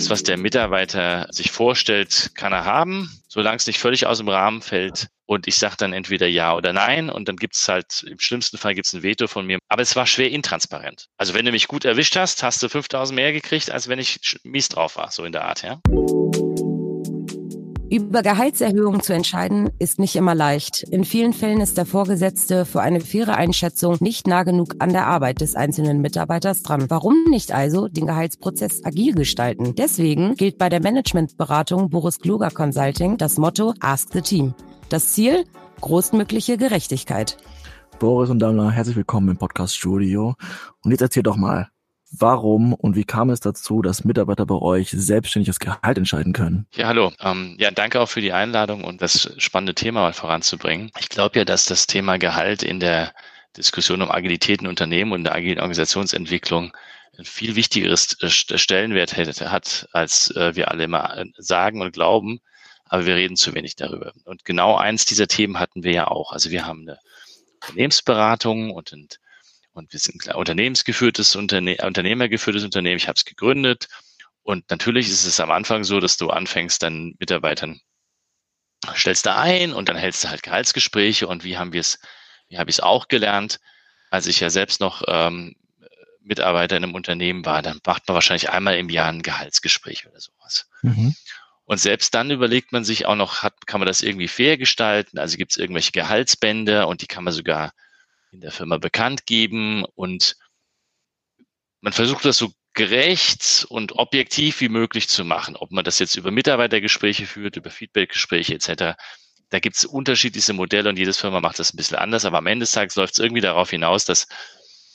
das, was der Mitarbeiter sich vorstellt, kann er haben, solange es nicht völlig aus dem Rahmen fällt. Und ich sage dann entweder ja oder nein. Und dann gibt es halt, im schlimmsten Fall gibt es ein Veto von mir. Aber es war schwer intransparent. Also wenn du mich gut erwischt hast, hast du 5000 mehr gekriegt, als wenn ich mies drauf war, so in der Art, ja. Über Gehaltserhöhungen zu entscheiden, ist nicht immer leicht. In vielen Fällen ist der Vorgesetzte für eine faire Einschätzung nicht nah genug an der Arbeit des einzelnen Mitarbeiters dran. Warum nicht also den Gehaltsprozess agil gestalten? Deswegen gilt bei der Managementberatung Boris Kluger Consulting das Motto Ask the Team. Das Ziel? Großmögliche Gerechtigkeit. Boris und Daimler, herzlich willkommen im Podcast Studio. Und jetzt erzähl doch mal, Warum und wie kam es dazu, dass Mitarbeiter bei euch selbstständig das Gehalt entscheiden können? Ja, hallo. Ähm, ja, danke auch für die Einladung und das spannende Thema mal voranzubringen. Ich glaube ja, dass das Thema Gehalt in der Diskussion um Agilität in Unternehmen und der agilen Organisationsentwicklung ein viel wichtigeres äh, Stellenwert hat, als äh, wir alle immer äh, sagen und glauben. Aber wir reden zu wenig darüber. Und genau eins dieser Themen hatten wir ja auch. Also wir haben eine Unternehmensberatung und ein und wir sind ein unternehmensgeführtes Unterne Unternehmergeführtes Unternehmen. Ich habe es gegründet. Und natürlich ist es am Anfang so, dass du anfängst, dann Mitarbeitern stellst da ein und dann hältst du halt Gehaltsgespräche. Und wie haben wir es, wie habe ich es auch gelernt, als ich ja selbst noch ähm, Mitarbeiter in einem Unternehmen war, dann macht man wahrscheinlich einmal im Jahr ein Gehaltsgespräch oder sowas. Mhm. Und selbst dann überlegt man sich auch noch, hat, kann man das irgendwie fair gestalten? Also gibt es irgendwelche Gehaltsbände und die kann man sogar in der Firma bekannt geben und man versucht das so gerecht und objektiv wie möglich zu machen. Ob man das jetzt über Mitarbeitergespräche führt, über Feedbackgespräche etc. Da gibt es unterschiedliche Modelle und jedes Firma macht das ein bisschen anders, aber am Ende des Tages läuft es irgendwie darauf hinaus, dass,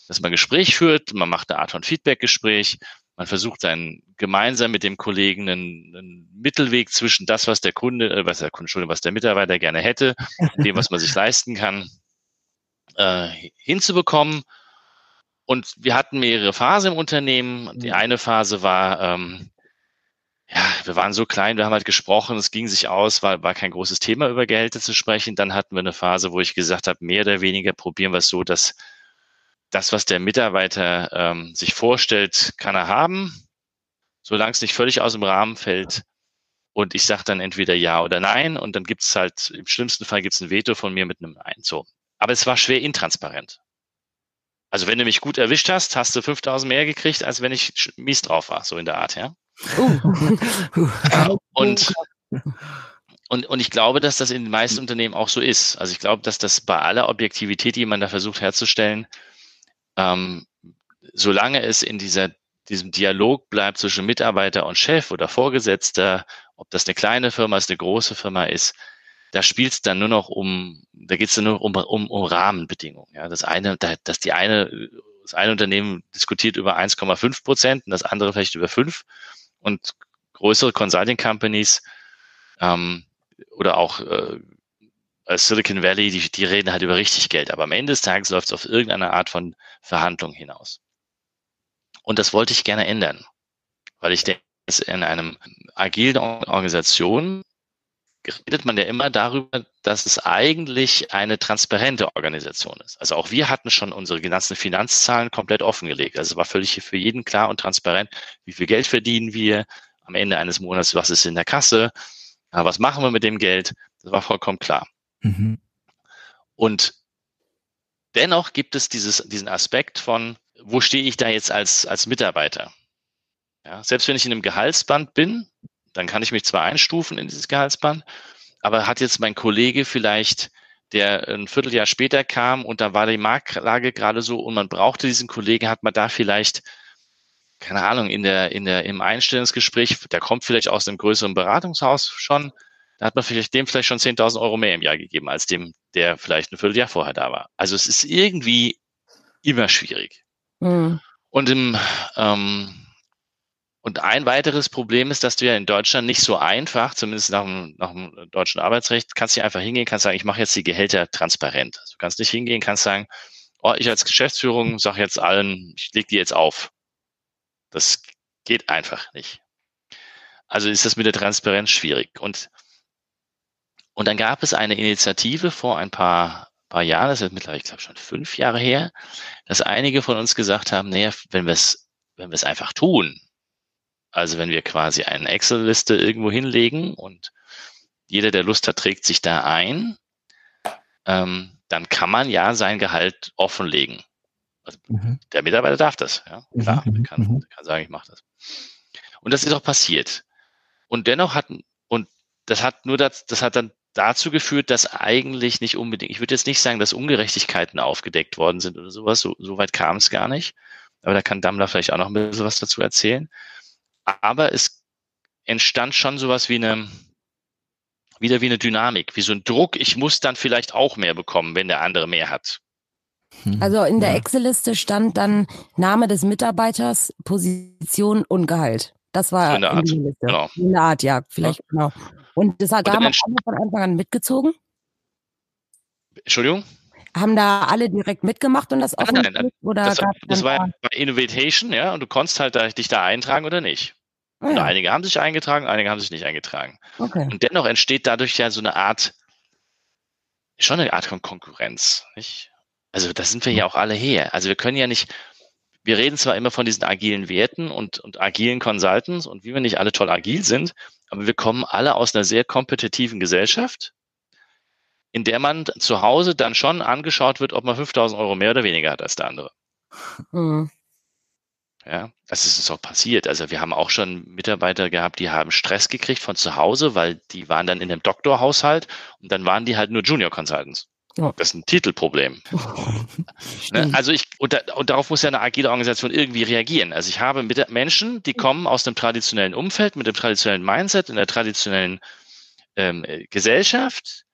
dass man Gespräch führt, man macht eine Art von Feedbackgespräch, man versucht dann gemeinsam mit dem Kollegen einen, einen, Mittelweg zwischen das, was der Kunde, äh, was der Kunde, was der Mitarbeiter gerne hätte, dem, was man sich leisten kann, äh, hinzubekommen. Und wir hatten mehrere Phasen im Unternehmen. Die mhm. eine Phase war, ähm, ja, wir waren so klein, wir haben halt gesprochen, es ging sich aus, war, war kein großes Thema über Gehälter zu sprechen. Dann hatten wir eine Phase, wo ich gesagt habe, mehr oder weniger probieren wir es so, dass das, was der Mitarbeiter ähm, sich vorstellt, kann er haben, solange es nicht völlig aus dem Rahmen fällt. Und ich sage dann entweder ja oder nein. Und dann gibt es halt, im schlimmsten Fall gibt es ein Veto von mir mit einem Nein. So. Aber es war schwer intransparent. Also wenn du mich gut erwischt hast, hast du 5000 mehr gekriegt, als wenn ich mies drauf war, so in der Art, ja. Uh. und, und, und ich glaube, dass das in den meisten Unternehmen auch so ist. Also ich glaube, dass das bei aller Objektivität, die man da versucht herzustellen, ähm, solange es in dieser, diesem Dialog bleibt zwischen Mitarbeiter und Chef oder Vorgesetzter, ob das eine kleine Firma ist, eine große Firma ist, da spielt dann nur noch um, da geht es dann nur um, um, um Rahmenbedingungen. Ja, das eine, da, dass die eine, das eine Unternehmen diskutiert über 1,5 Prozent und das andere vielleicht über 5 und größere Consulting Companies ähm, oder auch äh, Silicon Valley, die, die reden halt über richtig Geld, aber am Ende des Tages läuft es auf irgendeine Art von Verhandlung hinaus. Und das wollte ich gerne ändern, weil ich denke, dass in einem agilen Organisation redet man ja immer darüber, dass es eigentlich eine transparente Organisation ist. Also auch wir hatten schon unsere ganzen Finanzzahlen komplett offengelegt. Also es war völlig für jeden klar und transparent, wie viel Geld verdienen wir am Ende eines Monats, was ist in der Kasse, was machen wir mit dem Geld. Das war vollkommen klar. Mhm. Und dennoch gibt es dieses, diesen Aspekt von, wo stehe ich da jetzt als, als Mitarbeiter? Ja, selbst wenn ich in einem Gehaltsband bin, dann kann ich mich zwar einstufen in dieses Gehaltsband, aber hat jetzt mein Kollege vielleicht, der ein Vierteljahr später kam und da war die Marktlage gerade so und man brauchte diesen Kollegen, hat man da vielleicht keine Ahnung, in der, in der, im Einstellungsgespräch, der kommt vielleicht aus einem größeren Beratungshaus schon, da hat man vielleicht dem vielleicht schon 10.000 Euro mehr im Jahr gegeben, als dem, der vielleicht ein Vierteljahr vorher da war. Also es ist irgendwie immer schwierig. Mhm. Und im, ähm, und ein weiteres Problem ist, dass du ja in Deutschland nicht so einfach, zumindest nach dem, nach dem deutschen Arbeitsrecht, kannst du einfach hingehen, kannst sagen, ich mache jetzt die Gehälter transparent. Also du kannst nicht hingehen, kannst sagen, oh, ich als Geschäftsführung sage jetzt allen, ich lege die jetzt auf. Das geht einfach nicht. Also ist das mit der Transparenz schwierig. Und, und dann gab es eine Initiative vor ein paar, paar Jahren, das ist mittlerweile, ich glaube, schon fünf Jahre her, dass einige von uns gesagt haben, naja, wenn wir es wenn wir es einfach tun, Also wenn wir quasi eine Excel-Liste irgendwo hinlegen und jeder, der Lust hat, trägt sich da ein, ähm, dann kann man ja sein Gehalt offenlegen. Also mhm. Der Mitarbeiter darf das, ja. Mhm, Klar, mhm. kann, mhm. kann sagen, ich mache das. Und das ist auch passiert. Und dennoch hat, und das hat nur das, das hat dann dazu geführt, dass eigentlich nicht unbedingt, ich würde jetzt nicht sagen, dass Ungerechtigkeiten aufgedeckt worden sind oder sowas, so, so weit kam es gar nicht. Aber da kann Dammler vielleicht auch noch ein bisschen was dazu erzählen. Aber es entstand schon sowas wie eine, wieder wie eine Dynamik, wie so ein Druck, ich muss dann vielleicht auch mehr bekommen, wenn der andere mehr hat. Hm. Also in der Excel-Liste stand dann Name des Mitarbeiters, Position und Gehalt. Das war so eine Art, in Liste. Genau. Eine Art, ja, vielleicht ja. genau. Und das hat damals von Anfang an mitgezogen? Entschuldigung? Haben da alle direkt mitgemacht und das offen? Nein, nein, nein. Oder das, das war bei Innovatation, ja, und du konntest halt dich da eintragen oder nicht. Oh, ja. Einige haben sich eingetragen, einige haben sich nicht eingetragen. Okay. Und dennoch entsteht dadurch ja so eine Art, schon eine Art von Konkurrenz. Nicht? Also da sind wir ja auch alle her. Also wir können ja nicht, wir reden zwar immer von diesen agilen Werten und, und agilen Consultants und wie wir nicht alle toll agil sind, aber wir kommen alle aus einer sehr kompetitiven Gesellschaft, in der man zu Hause dann schon angeschaut wird, ob man 5000 Euro mehr oder weniger hat als der andere. Mhm. Ja, das ist uns auch passiert. Also wir haben auch schon Mitarbeiter gehabt, die haben Stress gekriegt von zu Hause, weil die waren dann in einem Doktorhaushalt und dann waren die halt nur Junior Consultants. Ja. Das ist ein Titelproblem. ne? Also ich, und, da, und, darauf muss ja eine agile Organisation irgendwie reagieren. Also ich habe mit Menschen, die kommen aus dem traditionellen Umfeld, mit dem traditionellen Mindset, in der traditionellen ähm, Gesellschaft,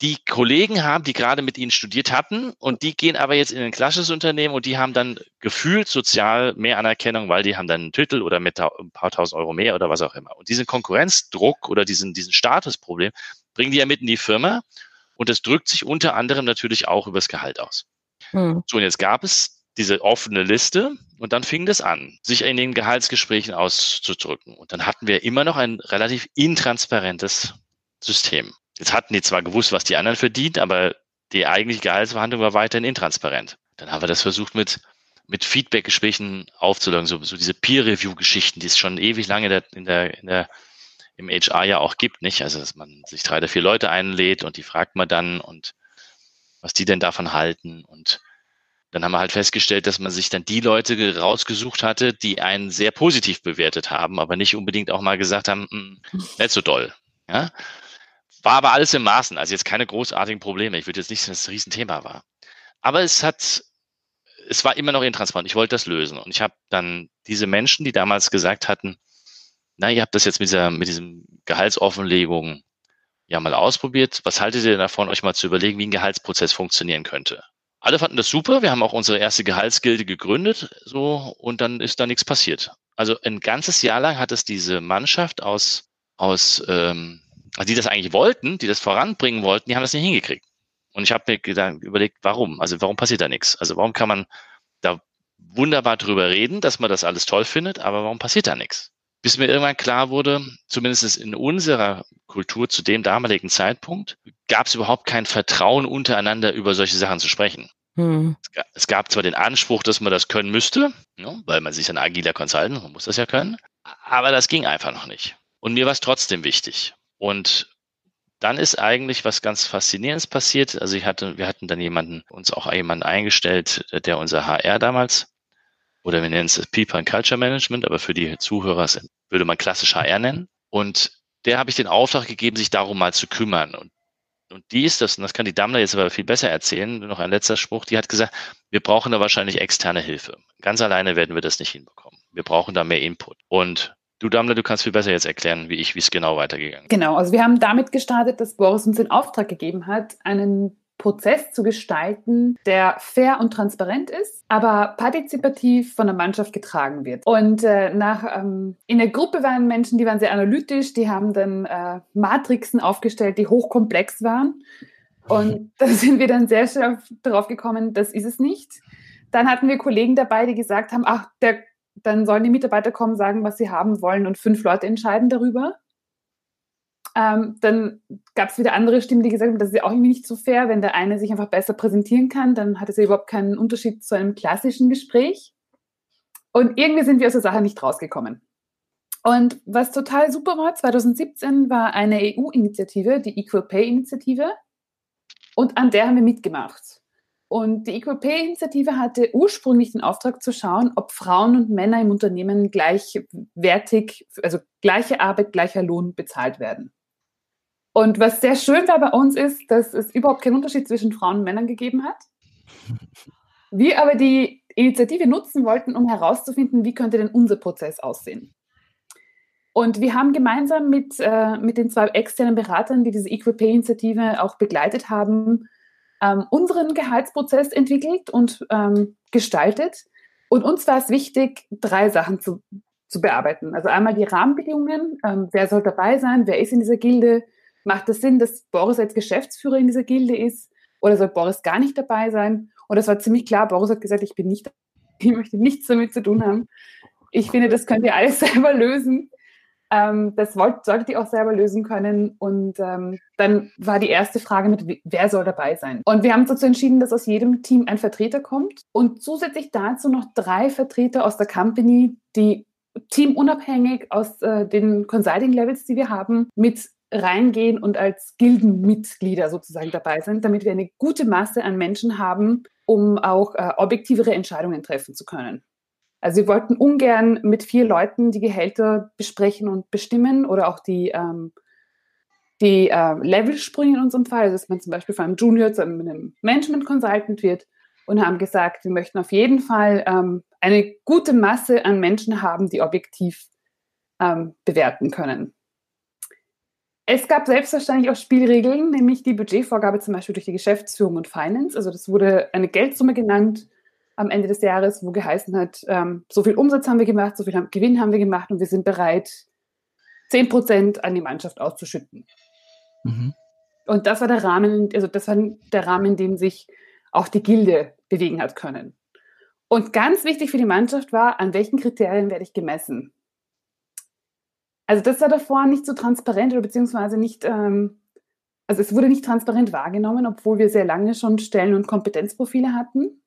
die Kollegen haben, die gerade mit ihnen studiert hatten und die gehen aber jetzt in ein klassisches Unternehmen und die haben dann gefühlt sozial mehr Anerkennung, weil die haben dann einen Titel oder mit ein paar tausend Euro mehr oder was auch immer. Und diesen Konkurrenzdruck oder diesen, diesen Statusproblem bringen die ja mit in die Firma und das drückt sich unter anderem natürlich auch übers Gehalt aus. Hm. So, und jetzt gab es diese offene Liste und dann fing das an, sich in den Gehaltsgesprächen auszudrücken. Und dann hatten wir immer noch ein relativ intransparentes System. Jetzt hatten die zwar gewusst, was die anderen verdient, aber die eigentliche Gehaltsverhandlung war weiterhin intransparent. Dann haben wir das versucht mit, mit Feedback-Gesprächen aufzulösen, so, so diese Peer-Review-Geschichten, die es schon ewig lange in der, in der, im HR ja auch gibt, nicht? Also, dass man sich drei oder vier Leute einlädt und die fragt man dann und was die denn davon halten und dann haben wir halt festgestellt, dass man sich dann die Leute rausgesucht hatte, die einen sehr positiv bewertet haben, aber nicht unbedingt auch mal gesagt haben, hm, nicht so doll. Ja? War aber alles im Maßen, also jetzt keine großartigen Probleme. Ich würde jetzt nicht sagen, dass es ein Riesenthema war. Aber es hat, es war immer noch intransparent. Ich wollte das lösen. Und ich habe dann diese Menschen, die damals gesagt hatten, na, ihr habt das jetzt mit dieser, mit diesem Gehaltsoffenlegung ja mal ausprobiert. Was haltet ihr davon, euch mal zu überlegen, wie ein Gehaltsprozess funktionieren könnte? Alle fanden das super. Wir haben auch unsere erste Gehaltsgilde gegründet, so, und dann ist da nichts passiert. Also ein ganzes Jahr lang hat es diese Mannschaft aus, aus ähm, also die das eigentlich wollten, die das voranbringen wollten, die haben das nicht hingekriegt. Und ich habe mir gedacht, überlegt, warum? Also warum passiert da nichts? Also warum kann man da wunderbar drüber reden, dass man das alles toll findet, aber warum passiert da nichts? Bis mir irgendwann klar wurde, zumindest in unserer Kultur zu dem damaligen Zeitpunkt, gab es überhaupt kein Vertrauen untereinander über solche Sachen zu sprechen. Hm. Es gab zwar den Anspruch, dass man das können müsste, ja, ne, weil man sich ein agiler Consultant, man muss das ja können, aber das ging einfach noch nicht. Und mir war es trotzdem wichtig. Und dann ist eigentlich was ganz Faszinierendes passiert. Also ich hatte, wir hatten dann jemanden, uns auch jemanden eingestellt, der unser HR damals, oder wir nennen es People and Culture Management, aber für die Zuhörer würde man klassisch HR nennen. Und der habe ich den Auftrag gegeben, sich darum mal zu kümmern. Und, und die ist das, und das kann die Dammler jetzt aber viel besser erzählen, noch ein letzter Spruch, die hat gesagt, wir brauchen da wahrscheinlich externe Hilfe. Ganz alleine werden wir das nicht hinbekommen. Wir brauchen da mehr Input. Und Du Dammler, du kannst viel besser jetzt erklären, wie ich, wie es genau weitergegangen ist. Genau, also wir haben damit gestartet, dass Boris uns den Auftrag gegeben hat, einen Prozess zu gestalten, der fair und transparent ist, aber partizipativ von der Mannschaft getragen wird. Und äh, nach ähm, in der Gruppe waren Menschen, die waren sehr analytisch, die haben dann äh, Matrixen aufgestellt, die hochkomplex waren. Und da sind wir dann sehr schnell darauf gekommen, das ist es nicht. Dann hatten wir Kollegen dabei, die gesagt haben, ach, der dann sollen die Mitarbeiter kommen, sagen, was sie haben wollen und fünf Leute entscheiden darüber. Ähm, dann gab es wieder andere Stimmen, die gesagt haben, das ist ja auch irgendwie nicht so fair, wenn der eine sich einfach besser präsentieren kann, dann hat es ja überhaupt keinen Unterschied zu einem klassischen Gespräch. Und irgendwie sind wir aus der Sache nicht rausgekommen. Und was total super war, 2017 war eine EU-Initiative, die Equal Pay-Initiative, und an der haben wir mitgemacht. Und die Equal Pay-Initiative hatte ursprünglich den Auftrag zu schauen, ob Frauen und Männer im Unternehmen gleichwertig, also gleiche Arbeit, gleicher Lohn bezahlt werden. Und was sehr schön war bei uns ist, dass es überhaupt keinen Unterschied zwischen Frauen und Männern gegeben hat. Wir aber die Initiative nutzen wollten, um herauszufinden, wie könnte denn unser Prozess aussehen. Und wir haben gemeinsam mit, äh, mit den zwei externen Beratern, die diese Equal Pay-Initiative auch begleitet haben, ähm, unseren Gehaltsprozess entwickelt und ähm, gestaltet. Und uns war es wichtig, drei Sachen zu, zu bearbeiten. Also einmal die Rahmenbedingungen, ähm, wer soll dabei sein, wer ist in dieser Gilde, macht es Sinn, dass Boris als Geschäftsführer in dieser Gilde ist oder soll Boris gar nicht dabei sein? Und das war ziemlich klar, Boris hat gesagt, ich bin nicht, ich möchte nichts damit zu tun haben. Ich finde, das könnt ihr alles selber lösen. Ähm, das wollt, solltet ihr auch selber lösen können. Und ähm, dann war die erste Frage mit, wer soll dabei sein? Und wir haben uns dazu entschieden, dass aus jedem Team ein Vertreter kommt und zusätzlich dazu noch drei Vertreter aus der Company, die teamunabhängig aus äh, den Consulting-Levels, die wir haben, mit reingehen und als Gildenmitglieder sozusagen dabei sind, damit wir eine gute Masse an Menschen haben, um auch äh, objektivere Entscheidungen treffen zu können. Also wir wollten ungern mit vier Leuten die Gehälter besprechen und bestimmen oder auch die, ähm, die äh, Levelsprünge in unserem Fall, also dass man zum Beispiel von einem Junior zu einem Management Consultant wird und haben gesagt, wir möchten auf jeden Fall ähm, eine gute Masse an Menschen haben, die objektiv ähm, bewerten können. Es gab selbstverständlich auch Spielregeln, nämlich die Budgetvorgabe zum Beispiel durch die Geschäftsführung und Finance. Also das wurde eine Geldsumme genannt, am Ende des Jahres, wo geheißen hat, ähm, so viel Umsatz haben wir gemacht, so viel Gewinn haben wir gemacht und wir sind bereit, 10 Prozent an die Mannschaft auszuschütten. Mhm. Und das war der Rahmen, also das war der Rahmen, in dem sich auch die Gilde bewegen hat können. Und ganz wichtig für die Mannschaft war, an welchen Kriterien werde ich gemessen? Also das war davor nicht so transparent oder beziehungsweise nicht, ähm, also es wurde nicht transparent wahrgenommen, obwohl wir sehr lange schon Stellen- und Kompetenzprofile hatten.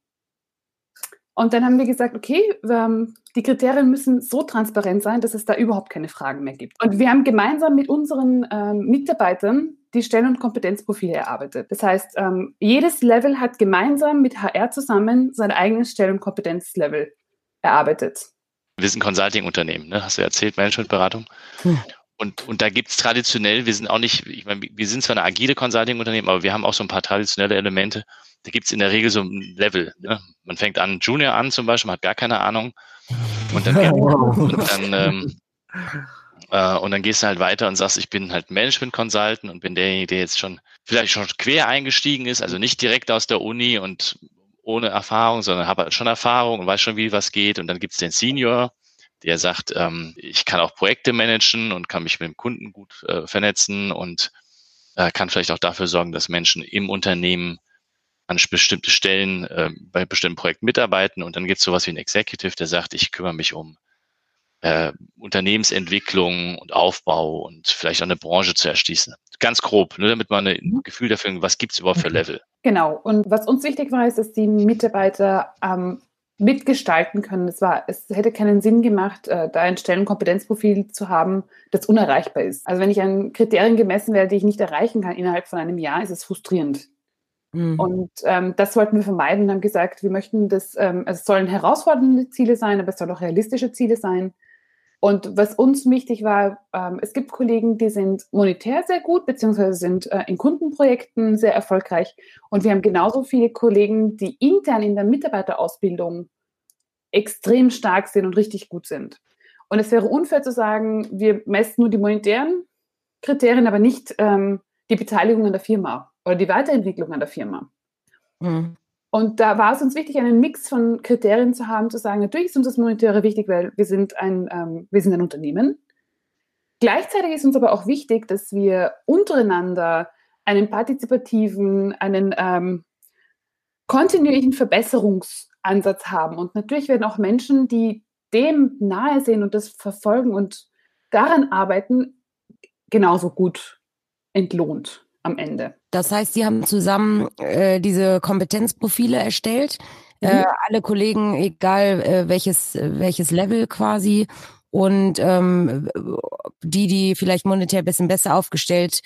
Und dann haben wir gesagt, okay, ähm, die Kriterien müssen so transparent sein, dass es da überhaupt keine Fragen mehr gibt. Und wir haben gemeinsam mit unseren ähm, Mitarbeitern die Stellen- und Kompetenzprofile erarbeitet. Das heißt, ähm, jedes Level hat gemeinsam mit HR zusammen sein eigenes Stellen- und Kompetenzlevel erarbeitet. Wir sind Consulting-Unternehmen, ne? hast du erzählt, Managementberatung. Hm. Und, und da gibt's traditionell, wir sind auch nicht, ich meine, wir sind zwar eine agile Consulting-Unternehmen, aber wir haben auch so ein paar traditionelle Elemente. Da gibt's in der Regel so ein Level. Ne? Man fängt an, Junior an zum Beispiel, man hat gar keine Ahnung. Und dann, und dann, ähm, äh, und dann gehst du halt weiter und sagst, ich bin halt Management-Consultant und bin derjenige, der jetzt schon vielleicht schon quer eingestiegen ist, also nicht direkt aus der Uni und ohne Erfahrung, sondern habe halt schon Erfahrung und weiß schon, wie was geht. Und dann gibt's den Senior, der sagt, ähm, ich kann auch Projekte managen und kann mich mit dem Kunden gut äh, vernetzen und äh, kann vielleicht auch dafür sorgen, dass Menschen im Unternehmen an bestimmte Stellen äh, bei bestimmten Projekten mitarbeiten. Und dann gibt es sowas wie ein Executive, der sagt, ich kümmere mich um äh, Unternehmensentwicklung und Aufbau und vielleicht auch eine Branche zu erschließen. Ganz grob, nur damit man ein mhm. Gefühl dafür, was gibt es überhaupt für Level. Genau. Und was uns wichtig war, ist, dass die Mitarbeiter ähm, mitgestalten können. Es, war, es hätte keinen Sinn gemacht, äh, da ein Stellenkompetenzprofil zu haben, das unerreichbar ist. Also wenn ich an Kriterien gemessen werde, die ich nicht erreichen kann innerhalb von einem Jahr, ist es frustrierend. Mhm. Und ähm, das wollten wir vermeiden und haben gesagt, wir möchten das, ähm, es sollen herausfordernde Ziele sein, aber es sollen auch realistische Ziele sein. Und was uns wichtig war, ähm, es gibt Kollegen, die sind monetär sehr gut, beziehungsweise sind äh, in Kundenprojekten sehr erfolgreich. Und wir haben genauso viele Kollegen, die intern in der Mitarbeiterausbildung extrem stark sind und richtig gut sind. Und es wäre unfair zu sagen, wir messen nur die monetären Kriterien, aber nicht ähm, die Beteiligung an der Firma oder die Weiterentwicklung an der Firma. Mhm. Und da war es uns wichtig, einen Mix von Kriterien zu haben, zu sagen, natürlich ist uns das Monetäre wichtig, weil wir sind ein, ähm, wir sind ein Unternehmen. Gleichzeitig ist uns aber auch wichtig, dass wir untereinander einen partizipativen, einen ähm, kontinuierlichen Verbesserungsansatz haben. Und natürlich werden auch Menschen, die dem nahe sehen und das verfolgen und daran arbeiten, genauso gut entlohnt am Ende. Das heißt, Sie haben zusammen äh, diese Kompetenzprofile erstellt. Mhm. Äh, alle Kollegen, egal äh, welches, welches Level quasi. Und ähm, die, die vielleicht monetär ein bisschen besser aufgestellt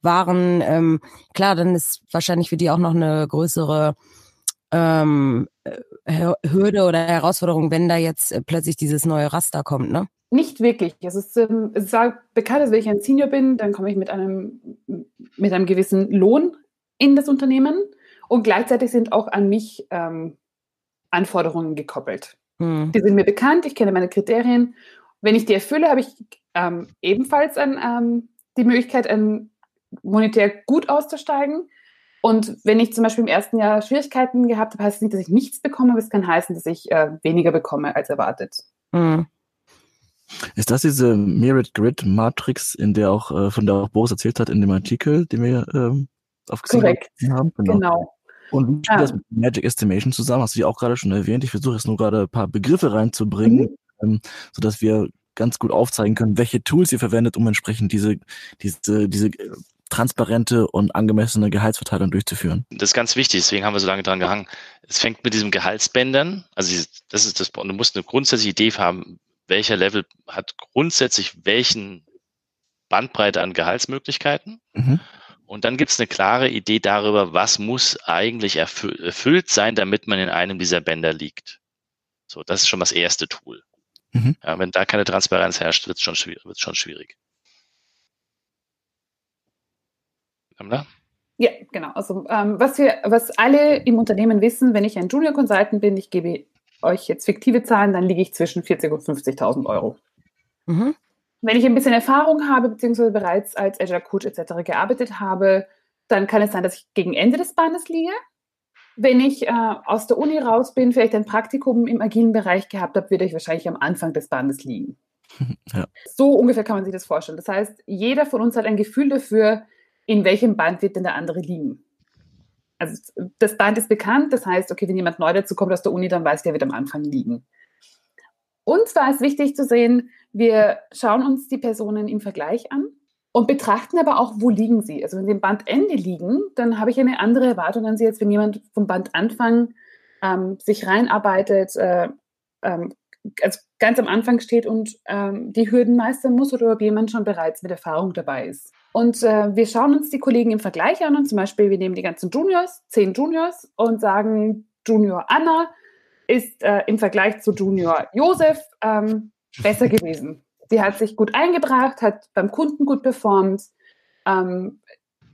waren, ähm, klar, dann ist wahrscheinlich für die auch noch eine größere ähm, Hürde oder Herausforderung, wenn da jetzt äh, plötzlich dieses neue Raster kommt, ne? Nicht wirklich. Es ist, ähm, es ist bekannt, dass wenn ich ein Senior bin, dann komme ich mit einem, mit einem gewissen Lohn in das Unternehmen und gleichzeitig sind auch an mich ähm, Anforderungen gekoppelt. Hm. Die sind mir bekannt, ich kenne meine Kriterien. Wenn ich die erfülle, habe ich ähm, ebenfalls ein, ähm, die Möglichkeit, ein monetär gut auszusteigen. Und wenn ich zum Beispiel im ersten Jahr Schwierigkeiten gehabt habe, heißt es nicht, dass ich nichts bekomme, aber es kann heißen, dass ich äh, weniger bekomme als erwartet. Mhm. Ist das diese Merit Grid Matrix, in der auch, äh, von der auch Boris erzählt hat in dem Artikel, den wir ähm, aufgesehen haben? Genau. genau. Und wie steht ja. das mit Magic Estimation zusammen? Hast du die auch gerade schon erwähnt? Ich versuche jetzt nur gerade ein paar Begriffe reinzubringen, mhm. ähm, sodass wir ganz gut aufzeigen können, welche Tools ihr verwendet, um entsprechend diese, diese, diese äh, transparente und angemessene Gehaltsverteilung durchzuführen. Das ist ganz wichtig, deswegen haben wir so lange dran gehangen. Es fängt mit diesem Gehaltsbändern, also das ist das, du musst eine grundsätzliche Idee haben, welcher Level hat grundsätzlich welchen Bandbreite an Gehaltsmöglichkeiten. Mhm. Und dann gibt es eine klare Idee darüber, was muss eigentlich erfüllt sein, damit man in einem dieser Bänder liegt. So, das ist schon das erste Tool. Mhm. Ja, wenn da keine Transparenz herrscht, wird es schon, wird's schon schwierig. Amna? Ja, genau. Also ähm, was wir, was alle im Unternehmen wissen, wenn ich ein Junior Consultant bin, ich gebe euch jetzt fiktive Zahlen, dann liege ich zwischen 40 und 50.000 Euro. Mhm. Wenn ich ein bisschen Erfahrung habe, beziehungsweise bereits als Agile Coach etc. gearbeitet habe, dann kann es sein, dass ich gegen Ende des Bandes liege. Wenn ich äh, aus der Uni raus bin, vielleicht ein Praktikum im agilen Bereich gehabt habe, würde ich wahrscheinlich am Anfang des Bandes liegen. Ja. So ungefähr kann man sich das vorstellen. Das heißt, jeder von uns hat ein Gefühl dafür, in welchem Band wird denn der andere liegen. Also das Band ist bekannt, das heißt, okay, wenn jemand neu dazu kommt aus der Uni, dann weiß der wird am Anfang liegen. Und zwar ist wichtig zu sehen, wir schauen uns die Personen im Vergleich an und betrachten aber auch, wo liegen sie. Also wenn sie im Bandende liegen, dann habe ich eine andere Erwartung an sie, als wenn jemand vom Bandanfang ähm, sich reinarbeitet, äh, ähm, also ganz am Anfang steht und ähm, die Hürden meistern muss oder ob jemand schon bereits mit Erfahrung dabei ist. Und äh, wir schauen uns die Kollegen im Vergleich an und zum Beispiel, wir nehmen die ganzen Juniors, zehn Juniors und sagen, Junior Anna ist äh, im Vergleich zu Junior Josef ähm, besser gewesen. Sie hat sich gut eingebracht, hat beim Kunden gut performt, ähm,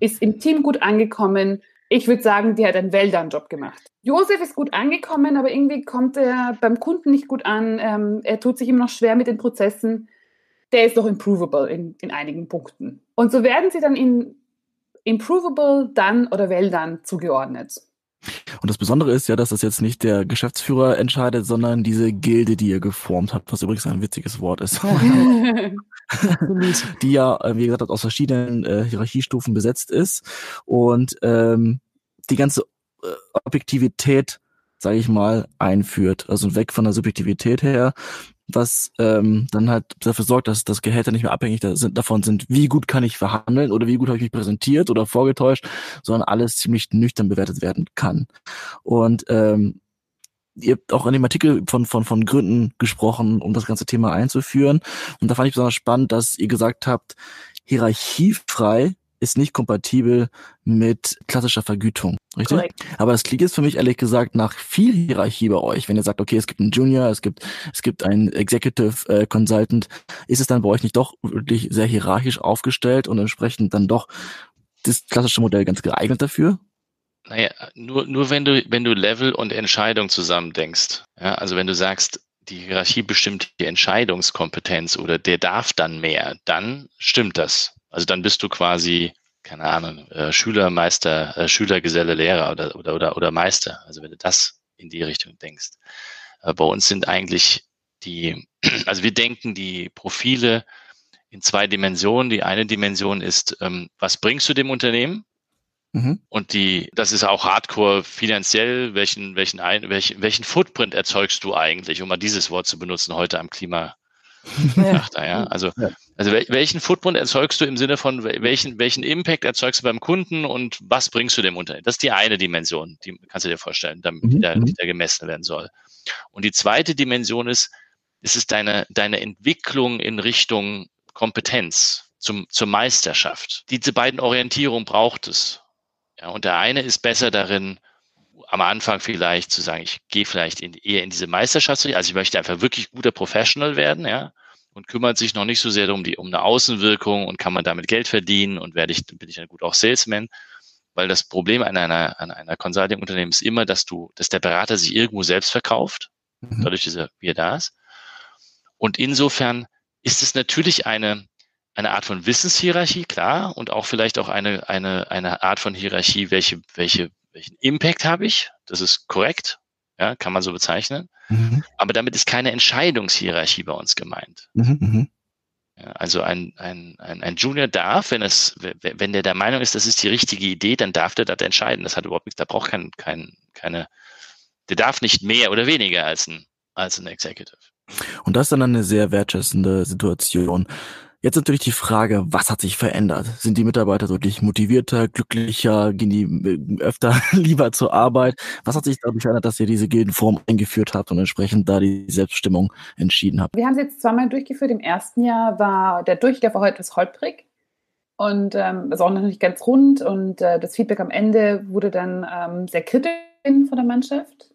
ist im Team gut angekommen. Ich würde sagen, die hat einen Wäldern-Job gemacht. Josef ist gut angekommen, aber irgendwie kommt er beim Kunden nicht gut an. Ähm, er tut sich immer noch schwer mit den Prozessen der ist noch improvable in, in einigen Punkten. Und so werden sie dann in improvable, dann oder well dann zugeordnet. Und das Besondere ist ja, dass das jetzt nicht der Geschäftsführer entscheidet, sondern diese Gilde, die ihr geformt habt, was übrigens ein witziges Wort ist. die ja, äh, wie gesagt, aus verschiedenen äh, Hierarchiestufen besetzt ist und ähm, die ganze äh, Objektivität, sage ich mal, einführt. Also weg von der Subjektivität her was ähm, dann halt dafür sorgt, dass das Gehälter nicht mehr abhängig sind, davon sind, wie gut kann ich verhandeln oder wie gut habe ich mich präsentiert oder vorgetäuscht, sondern alles ziemlich nüchtern bewertet werden kann. Und ähm, ihr habt auch in dem Artikel von, von, von Gründen gesprochen, um das ganze Thema einzuführen. Und da fand ich besonders spannend, dass ihr gesagt habt, hierarchiefrei ist nicht kompatibel mit klassischer Vergütung. Richtig? Correct. Aber das klingt jetzt für mich ehrlich gesagt nach viel Hierarchie bei euch. Wenn ihr sagt, okay, es gibt einen Junior, es gibt, es gibt einen Executive äh, Consultant, ist es dann bei euch nicht doch wirklich sehr hierarchisch aufgestellt und entsprechend dann doch das klassische Modell ganz geeignet dafür? Naja, nur, nur wenn du, wenn du Level und Entscheidung zusammen denkst. Ja, also wenn du sagst, die Hierarchie bestimmt die Entscheidungskompetenz oder der darf dann mehr, dann stimmt das. Also dann bist du quasi, keine Ahnung, äh, Schüler, Meister, äh, Schüler, Geselle, Lehrer oder, oder, oder, oder Meister. Also wenn du das in die Richtung denkst. Äh, bei uns sind eigentlich die, also wir denken die Profile in zwei Dimensionen. Die eine Dimension ist, ähm, was bringst du dem Unternehmen? Mhm. Und die, das ist auch hardcore finanziell, welchen, welchen, ein, welchen, welchen Footprint erzeugst du eigentlich, um mal dieses Wort zu benutzen heute am Klima, Achter, ja. Also, also welchen Footprint erzeugst du im Sinne von welchen, welchen Impact erzeugst du beim Kunden und was bringst du dem Unternehmen? Das ist die eine Dimension, die kannst du dir vorstellen, damit, mhm. die, da, die da gemessen werden soll. Und die zweite Dimension ist, es ist deine, deine Entwicklung in Richtung Kompetenz zum, zur Meisterschaft. Diese beiden Orientierungen braucht es. Ja, und der eine ist besser darin, am Anfang vielleicht zu sagen, ich gehe vielleicht in, eher in diese Meisterschaft, also ich möchte einfach wirklich guter Professional werden, ja, und kümmert sich noch nicht so sehr um die, um eine Außenwirkung und kann man damit Geld verdienen und werde ich, bin ich dann gut auch Salesman. Weil das Problem an einer, an einer Consulting-Unternehmen ist immer, dass du, dass der Berater sich irgendwo selbst verkauft, mhm. dadurch, dass er, wie er da ist. Und insofern ist es natürlich eine, eine Art von Wissenshierarchie, klar, und auch vielleicht auch eine, eine, eine Art von Hierarchie, welche, welche, welchen Impact habe ich? Das ist korrekt, ja, kann man so bezeichnen. Mhm. Aber damit ist keine Entscheidungshierarchie bei uns gemeint. Mhm, mhm. ja, also ein, ein, ein, ein Junior darf, wenn es, wenn der der Meinung ist, das ist die richtige Idee, dann darf der das entscheiden. Das hat überhaupt nichts, da braucht kein, kein, keine, der darf nicht mehr oder weniger als ein, als ein Executive. Und das ist dann eine sehr wertschätzende Situation. Jetzt natürlich die Frage, was hat sich verändert? Sind die Mitarbeiter wirklich motivierter, glücklicher, gehen die äh, öfter lieber zur Arbeit? Was hat sich dadurch verändert, dass ihr diese Gildenform eingeführt habt und entsprechend da die Selbststimmung entschieden habt? Wir haben sie jetzt zweimal durchgeführt. Im ersten Jahr war der Durchlauf heute etwas holprig und ähm, war auch noch nicht ganz rund und äh, das Feedback am Ende wurde dann ähm, sehr kritisch von der Mannschaft.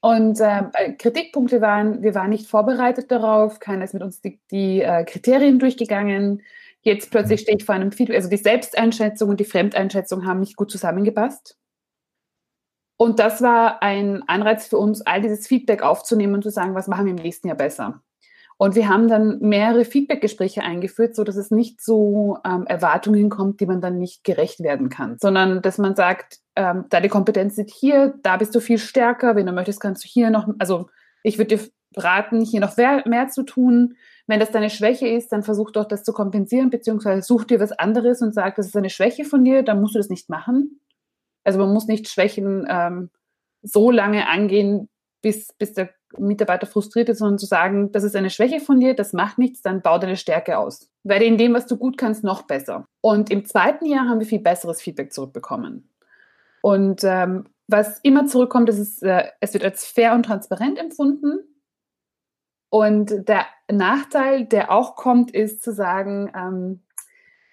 Und äh, Kritikpunkte waren, wir waren nicht vorbereitet darauf, keiner ist mit uns die, die äh, Kriterien durchgegangen. Jetzt plötzlich stehe ich vor einem Feedback, also die Selbsteinschätzung und die Fremdeinschätzung haben nicht gut zusammengepasst. Und das war ein Anreiz für uns, all dieses Feedback aufzunehmen und zu sagen, was machen wir im nächsten Jahr besser. Und wir haben dann mehrere Feedbackgespräche eingeführt, so dass es nicht zu ähm, Erwartungen kommt, die man dann nicht gerecht werden kann, sondern dass man sagt, ähm, deine Kompetenz liegt hier, da bist du viel stärker. Wenn du möchtest, kannst du hier noch, also ich würde dir raten, hier noch mehr, mehr zu tun. Wenn das deine Schwäche ist, dann versuch doch das zu kompensieren, beziehungsweise such dir was anderes und sag, das ist eine Schwäche von dir, dann musst du das nicht machen. Also man muss nicht Schwächen ähm, so lange angehen, bis, bis der Mitarbeiter frustriert ist, sondern zu sagen, das ist eine Schwäche von dir, das macht nichts, dann bau deine Stärke aus. Werde in dem, was du gut kannst, noch besser. Und im zweiten Jahr haben wir viel besseres Feedback zurückbekommen. Und ähm, was immer zurückkommt, ist, es, äh, es wird als fair und transparent empfunden. Und der Nachteil, der auch kommt, ist zu sagen, ähm,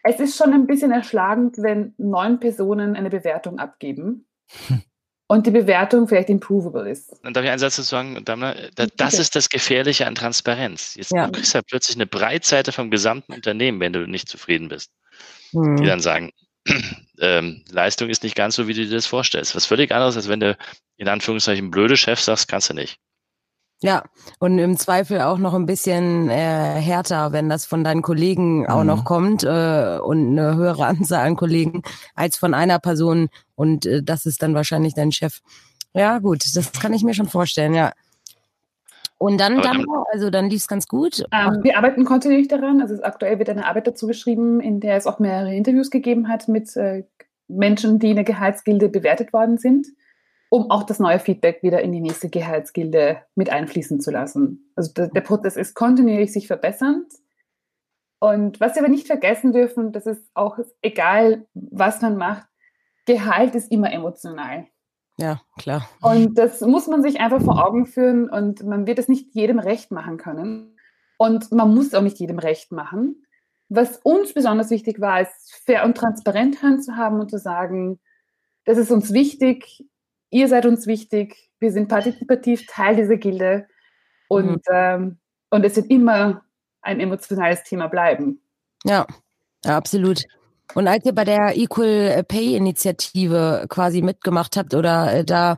es ist schon ein bisschen erschlagend, wenn neun Personen eine Bewertung abgeben. Hm und die Bewertung vielleicht improvable ist. Und darf ich einen Satz dazu sagen? Das ist das Gefährliche an Transparenz. Jetzt ja. du kriegst ja plötzlich eine Breitseite vom gesamten Unternehmen, wenn du nicht zufrieden bist. Mhm. Die dann sagen, ähm, Leistung ist nicht ganz so, wie du dir das vorstellst. Was völlig anderes, als wenn du in Anführungszeichen blöde Chef sagst, kannst du nicht. Ja, und im Zweifel auch noch ein bisschen äh, härter, wenn das von deinen Kollegen mhm. auch noch mhm. kommt äh, und eine höhere Anzahl an Kollegen als von einer Person und äh, das ist dann wahrscheinlich dein Chef. Ja, gut, das kann ich mir schon vorstellen, ja. Und dann, dann also dann lief es ganz gut. Ähm, wir arbeiten kontinuierlich daran. Also aktuell wird eine Arbeit dazu geschrieben, in der es auch mehrere Interviews gegeben hat mit äh, Menschen, die in der Gehaltsgilde bewertet worden sind um auch das neue Feedback wieder in die nächste Gehaltsgilde mit einfließen zu lassen. Also der, der Prozess ist kontinuierlich sich verbessernd. Und was wir aber nicht vergessen dürfen, das ist auch egal, was man macht, Gehalt ist immer emotional. Ja, klar. Und das muss man sich einfach vor Augen führen und man wird es nicht jedem recht machen können. Und man muss auch nicht jedem recht machen. Was uns besonders wichtig war, ist fair und transparent handzuhaben und zu sagen, das ist uns wichtig, ihr seid uns wichtig, wir sind partizipativ Teil dieser Gilde und, mhm. ähm, und es wird immer ein emotionales Thema bleiben. Ja, ja, absolut. Und als ihr bei der Equal Pay Initiative quasi mitgemacht habt oder äh, da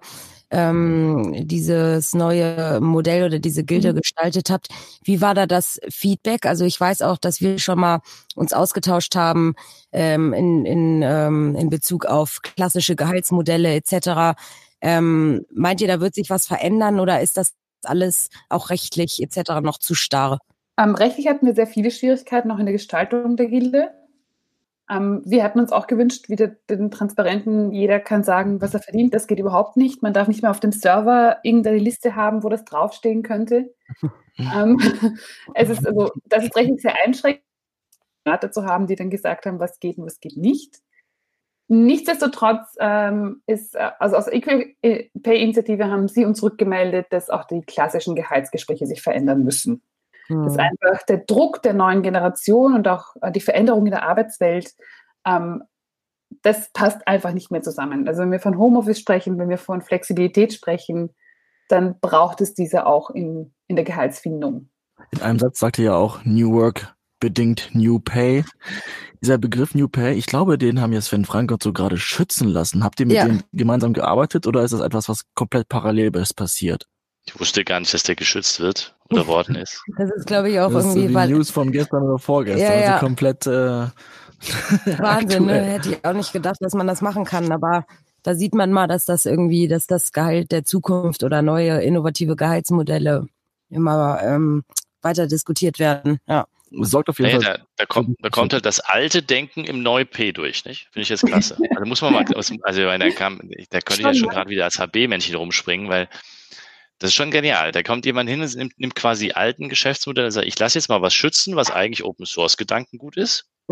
ähm, dieses neue Modell oder diese Gilde mhm. gestaltet habt. Wie war da das Feedback? Also ich weiß auch, dass wir schon mal uns ausgetauscht haben ähm, in, in, ähm, in Bezug auf klassische Gehaltsmodelle etc. Ähm, meint ihr, da wird sich was verändern oder ist das alles auch rechtlich etc. noch zu starr? Ähm, rechtlich hatten wir sehr viele Schwierigkeiten auch in der Gestaltung der Gilde. Ähm, wir hätten uns auch gewünscht, wieder den Transparenten, jeder kann sagen, was er verdient. Das geht überhaupt nicht. Man darf nicht mehr auf dem Server irgendeine Liste haben, wo das draufstehen könnte. ähm, es ist also, das ist rechtlich sehr einschränkend, Berater zu haben, die dann gesagt haben, was geht und was geht nicht. Nichtsdestotrotz ähm, ist, äh, also aus der Equal Pay Initiative haben Sie uns rückgemeldet, dass auch die klassischen Gehaltsgespräche sich verändern müssen. Hm. Dass einfach der Druck der neuen Generation und auch äh, die Veränderung in der Arbeitswelt, ähm, das passt einfach nicht mehr zusammen. Also wenn wir von Homeoffice sprechen, wenn wir von Flexibilität sprechen, dann braucht es diese auch in, in der Gehaltsfindung. In einem Satz sagte ja auch New Work bedingt New Pay. Dieser Begriff New Pay, ich glaube, den haben ja Sven Frankert so gerade schützen lassen. Habt ihr mit ja. dem gemeinsam gearbeitet oder ist das etwas, was komplett parallel passiert? Ich wusste gar nicht, dass der geschützt wird oder worden ist. Das ist, glaube ich, auch das irgendwie. Ist so die News von gestern oder vorgestern. Ja, ja. Also komplett. Äh, Wahnsinn, ne? hätte ich auch nicht gedacht, dass man das machen kann, aber da sieht man mal, dass das irgendwie, dass das Gehalt der Zukunft oder neue innovative Gehaltsmodelle immer ähm, weiter diskutiert werden. Ja sorgt auf jeden naja, Fall. Da, da, kommt, da kommt halt das alte Denken im Neu-P durch, nicht? Finde ich jetzt klasse. Also muss man mal, also da, kam, da könnte ich ja schon gerade wieder als HB-Männchen rumspringen, weil das ist schon genial. Da kommt jemand hin und nimmt, nimmt quasi alten Geschäftsmodelle und sagt, ich lasse jetzt mal was schützen, was eigentlich Open Source Gedankengut ist.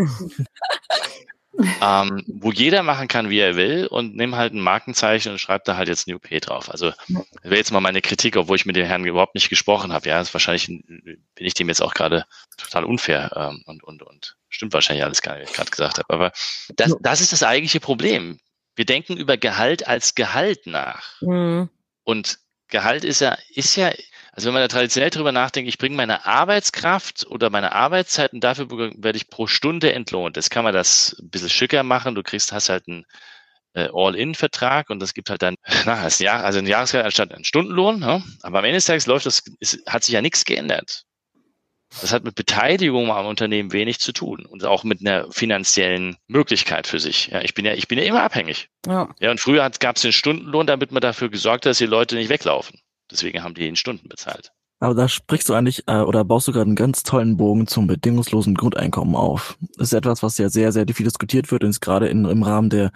ähm, wo jeder machen kann, wie er will und nimm halt ein Markenzeichen und schreib da halt jetzt New P drauf. Also das wäre jetzt mal meine Kritik, obwohl ich mit dem Herrn überhaupt nicht gesprochen habe. Ja, ist wahrscheinlich bin ich dem jetzt auch gerade total unfair ähm, und, und, und stimmt wahrscheinlich alles gar nicht, was ich gerade gesagt habe. Aber das, das ist das eigentliche Problem. Wir denken über Gehalt als Gehalt nach. Mhm. Und Gehalt ist ja, ist ja also wenn man da traditionell drüber nachdenkt, ich bringe meine Arbeitskraft oder meine Arbeitszeit und dafür werde ich pro Stunde entlohnt. Das kann man das ein bisschen schicker machen. Du kriegst, hast halt einen äh, All-In-Vertrag und das gibt halt dann, na, das Jahr, also ein Jahresgehalt anstatt einen Stundenlohn. Ne? Aber am Ende des Tages läuft das, ist, hat sich ja nichts geändert. Das hat mit Beteiligung am Unternehmen wenig zu tun und auch mit einer finanziellen Möglichkeit für sich. Ja, ich bin ja, ich bin ja immer abhängig. Ja, ja und früher gab es den Stundenlohn, damit man dafür gesorgt hat, dass die Leute nicht weglaufen. Deswegen haben die in Stunden bezahlt. Aber da sprichst du eigentlich äh, oder baust du gerade einen ganz tollen Bogen zum bedingungslosen Grundeinkommen auf. Das ist etwas, was ja sehr, sehr viel diskutiert wird und ist gerade in, im Rahmen der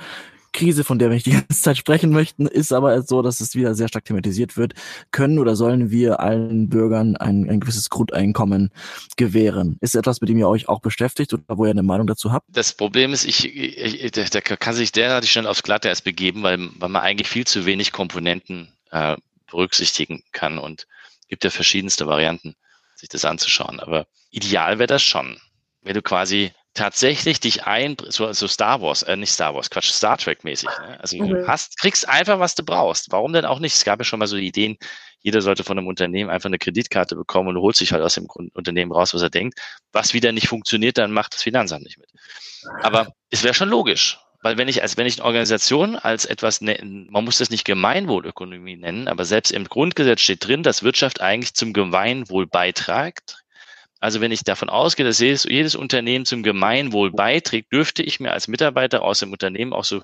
Krise, von der wir nicht die ganze Zeit sprechen möchten, ist aber so, dass es wieder sehr stark thematisiert wird. Können oder sollen wir allen Bürgern ein, ein gewisses Grundeinkommen gewähren? Ist etwas, mit dem ihr euch auch beschäftigt oder wo ihr eine Meinung dazu habt? Das Problem ist, ich, ich da kann sich derartig schnell aufs Glatteis begeben, weil, weil man eigentlich viel zu wenig Komponenten äh, berücksichtigen kann und gibt ja verschiedenste Varianten, sich das anzuschauen. Aber ideal wäre das schon, wenn du quasi tatsächlich dich ein, so, so Star Wars, äh, nicht Star Wars, Quatsch, Star Trek mäßig. Ne? Also mhm. du hast, kriegst einfach, was du brauchst. Warum denn auch nicht? Es gab ja schon mal so Ideen, jeder sollte von einem Unternehmen einfach eine Kreditkarte bekommen und holt sich halt aus dem Unternehmen raus, was er denkt. Was wieder nicht funktioniert, dann macht das Finanzamt nicht mit. Aber es wäre schon logisch. Weil wenn ich, als wenn ich eine Organisation als etwas, man muss das nicht Gemeinwohlökonomie nennen, aber selbst im Grundgesetz steht drin, dass Wirtschaft eigentlich zum Gemeinwohl beitragt. Also wenn ich davon ausgehe, dass jedes, jedes Unternehmen zum Gemeinwohl beiträgt, dürfte ich mir als Mitarbeiter aus dem Unternehmen auch so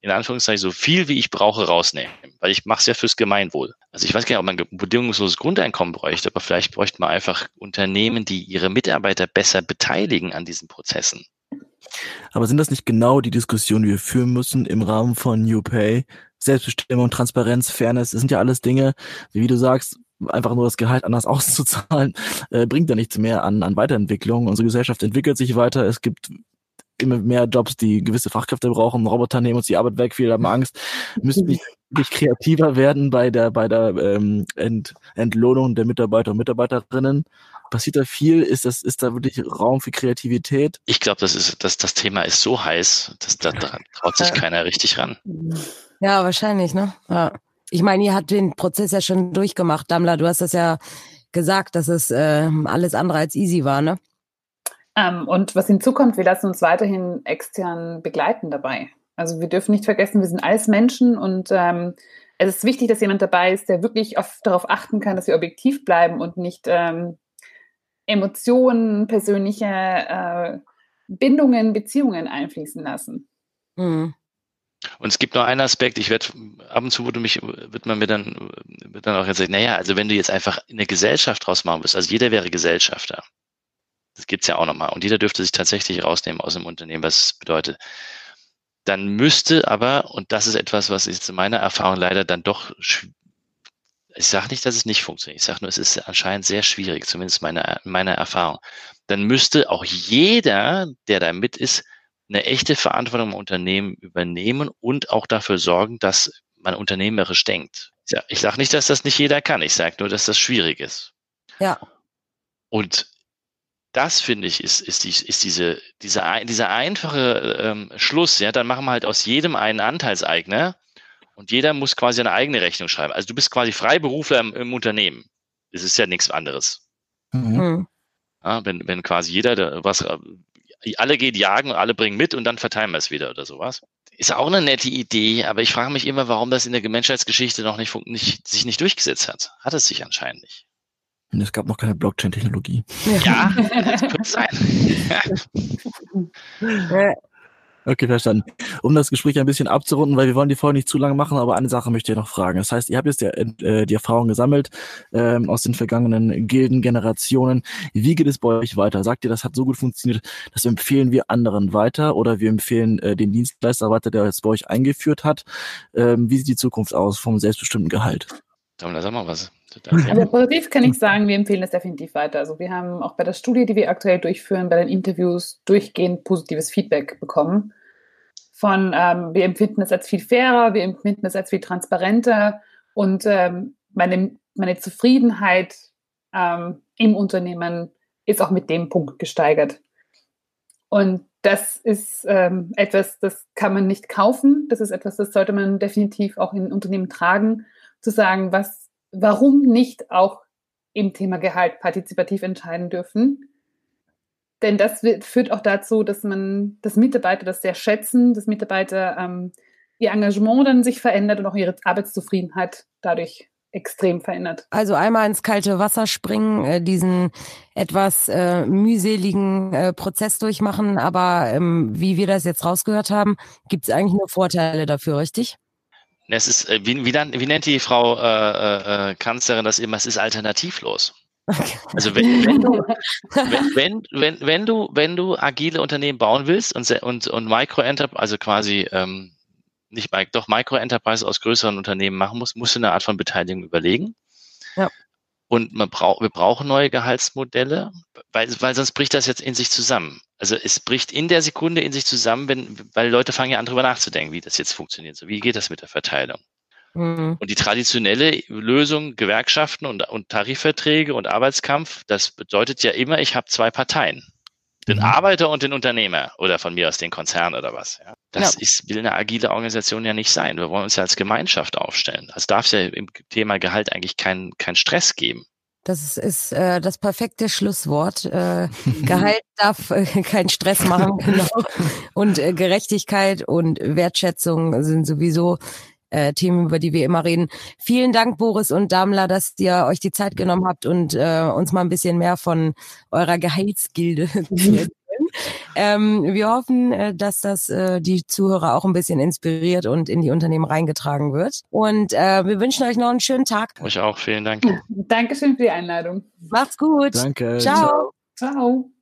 in Anführungszeichen so viel wie ich brauche rausnehmen, weil ich mache es ja fürs Gemeinwohl. Also ich weiß gar nicht, ob man ein bedingungsloses Grundeinkommen bräuchte, aber vielleicht bräuchte man einfach Unternehmen, die ihre Mitarbeiter besser beteiligen an diesen Prozessen. Aber sind das nicht genau die Diskussionen, die wir führen müssen im Rahmen von New Pay? Selbstbestimmung, Transparenz, Fairness, das sind ja alles Dinge, wie du sagst, einfach nur das Gehalt anders auszuzahlen, äh, bringt ja nichts mehr an, an Weiterentwicklung. Unsere Gesellschaft entwickelt sich weiter. Es gibt immer mehr Jobs, die gewisse Fachkräfte brauchen. Roboter nehmen uns die Arbeit weg. Viele haben Angst. Müssen nicht, nicht kreativer werden bei der, bei der ähm, Ent, Entlohnung der Mitarbeiter und Mitarbeiterinnen. Passiert da viel? Ist das, ist da wirklich Raum für Kreativität? Ich glaube, das ist, das, das Thema ist so heiß, dass da, da traut sich keiner richtig ran. Ja, wahrscheinlich, ne? Ja. Ich meine, ihr habt den Prozess ja schon durchgemacht, Dammler. Du hast das ja gesagt, dass es äh, alles andere als easy war, ne? Ähm, und was hinzukommt, wir lassen uns weiterhin extern begleiten dabei. Also wir dürfen nicht vergessen, wir sind alles Menschen und ähm, es ist wichtig, dass jemand dabei ist, der wirklich auf, darauf achten kann, dass wir objektiv bleiben und nicht ähm, Emotionen, persönliche äh, Bindungen, Beziehungen einfließen lassen. Mhm. Und es gibt noch einen Aspekt, ich werde, ab und zu wurde mich, wird man mir dann, wird dann auch jetzt sagen, naja, also wenn du jetzt einfach eine Gesellschaft draus machen willst, also jeder wäre Gesellschafter. Das gibt's ja auch nochmal. Und jeder dürfte sich tatsächlich rausnehmen aus dem Unternehmen, was es bedeutet. Dann müsste aber, und das ist etwas, was jetzt in meiner Erfahrung leider dann doch, ich sage nicht, dass es nicht funktioniert, ich sage nur, es ist anscheinend sehr schwierig, zumindest meiner, meiner Erfahrung. Dann müsste auch jeder, der da mit ist, eine echte Verantwortung im Unternehmen übernehmen und auch dafür sorgen, dass man unternehmerisch denkt. Ich sage nicht, dass das nicht jeder kann. Ich sage nur, dass das schwierig ist. Ja. Und das finde ich ist, ist, die, ist diese, diese, dieser einfache ähm, Schluss. Ja, dann machen wir halt aus jedem einen Anteilseigner und jeder muss quasi eine eigene Rechnung schreiben. Also du bist quasi Freiberufler im, im Unternehmen. Das ist ja nichts anderes. Mhm. mhm. Ja, wenn, wenn quasi jeder was, alle gehen jagen und alle bringen mit und dann verteilen wir es wieder oder sowas. Ist auch eine nette Idee, aber ich frage mich immer, warum das in der Menschheitsgeschichte noch nicht, nicht sich nicht durchgesetzt hat. Hat es sich anscheinend nicht. Es gab noch keine Blockchain-Technologie. Ja, das könnte sein. Okay, verstanden. Um das Gespräch ein bisschen abzurunden, weil wir wollen die Folge nicht zu lange machen, aber eine Sache möchte ich noch fragen. Das heißt, ihr habt jetzt die, äh, die Erfahrung gesammelt ähm, aus den vergangenen Gildengenerationen. Wie geht es bei euch weiter? Sagt ihr, das hat so gut funktioniert, das empfehlen wir anderen weiter oder wir empfehlen äh, den Dienstleister weiter, der es bei euch eingeführt hat? Ähm, wie sieht die Zukunft aus vom selbstbestimmten Gehalt? Sag mal was. Also positiv kann ich sagen, wir empfehlen es definitiv weiter. Also wir haben auch bei der Studie, die wir aktuell durchführen, bei den Interviews durchgehend positives Feedback bekommen. Von ähm, wir empfinden es als viel fairer, wir empfinden es als viel transparenter und ähm, meine, meine Zufriedenheit ähm, im Unternehmen ist auch mit dem Punkt gesteigert. Und das ist ähm, etwas, das kann man nicht kaufen. Das ist etwas, das sollte man definitiv auch in Unternehmen tragen, zu sagen, was warum nicht auch im Thema Gehalt partizipativ entscheiden dürfen. Denn das wird, führt auch dazu, dass man, dass Mitarbeiter das sehr schätzen, dass Mitarbeiter ähm, ihr Engagement dann sich verändert und auch ihre Arbeitszufriedenheit dadurch extrem verändert. Also einmal ins kalte Wasser springen, äh, diesen etwas äh, mühseligen äh, Prozess durchmachen, aber ähm, wie wir das jetzt rausgehört haben, gibt es eigentlich nur Vorteile dafür, richtig? Es ist, äh, wie, wie, wie nennt die Frau äh, äh, Kanzlerin das immer? Es ist alternativlos. Also wenn, wenn, du, wenn, wenn, wenn, du, wenn du agile Unternehmen bauen willst und, und, und Micro-Enterprise, also quasi ähm, nicht doch Micro-Enterprise aus größeren Unternehmen machen musst, musst du eine Art von Beteiligung überlegen. Ja. Und man braucht, wir brauchen neue Gehaltsmodelle, weil, weil sonst bricht das jetzt in sich zusammen. Also es bricht in der Sekunde in sich zusammen, wenn, weil Leute fangen ja an, drüber nachzudenken, wie das jetzt funktioniert. So, wie geht das mit der Verteilung? Mhm. Und die traditionelle Lösung, Gewerkschaften und, und Tarifverträge und Arbeitskampf, das bedeutet ja immer, ich habe zwei Parteien. Den mhm. Arbeiter und den Unternehmer oder von mir aus den Konzern oder was. Ja. Das ja. ist, will eine agile Organisation ja nicht sein. Wir wollen uns ja als Gemeinschaft aufstellen. Es darf ja im Thema Gehalt eigentlich keinen kein Stress geben. Das ist, ist äh, das perfekte Schlusswort. Äh, Gehalt darf äh, keinen Stress machen, genau. Und äh, Gerechtigkeit und Wertschätzung sind sowieso äh, Themen, über die wir immer reden. Vielen Dank, Boris und Damla, dass ihr euch die Zeit genommen habt und äh, uns mal ein bisschen mehr von eurer Gehaltsgilde zu ähm, wir hoffen, äh, dass das äh, die Zuhörer auch ein bisschen inspiriert und in die Unternehmen reingetragen wird. Und äh, wir wünschen euch noch einen schönen Tag. Euch auch, vielen Dank. Dankeschön für die Einladung. Macht's gut. Danke. Ciao. Ciao.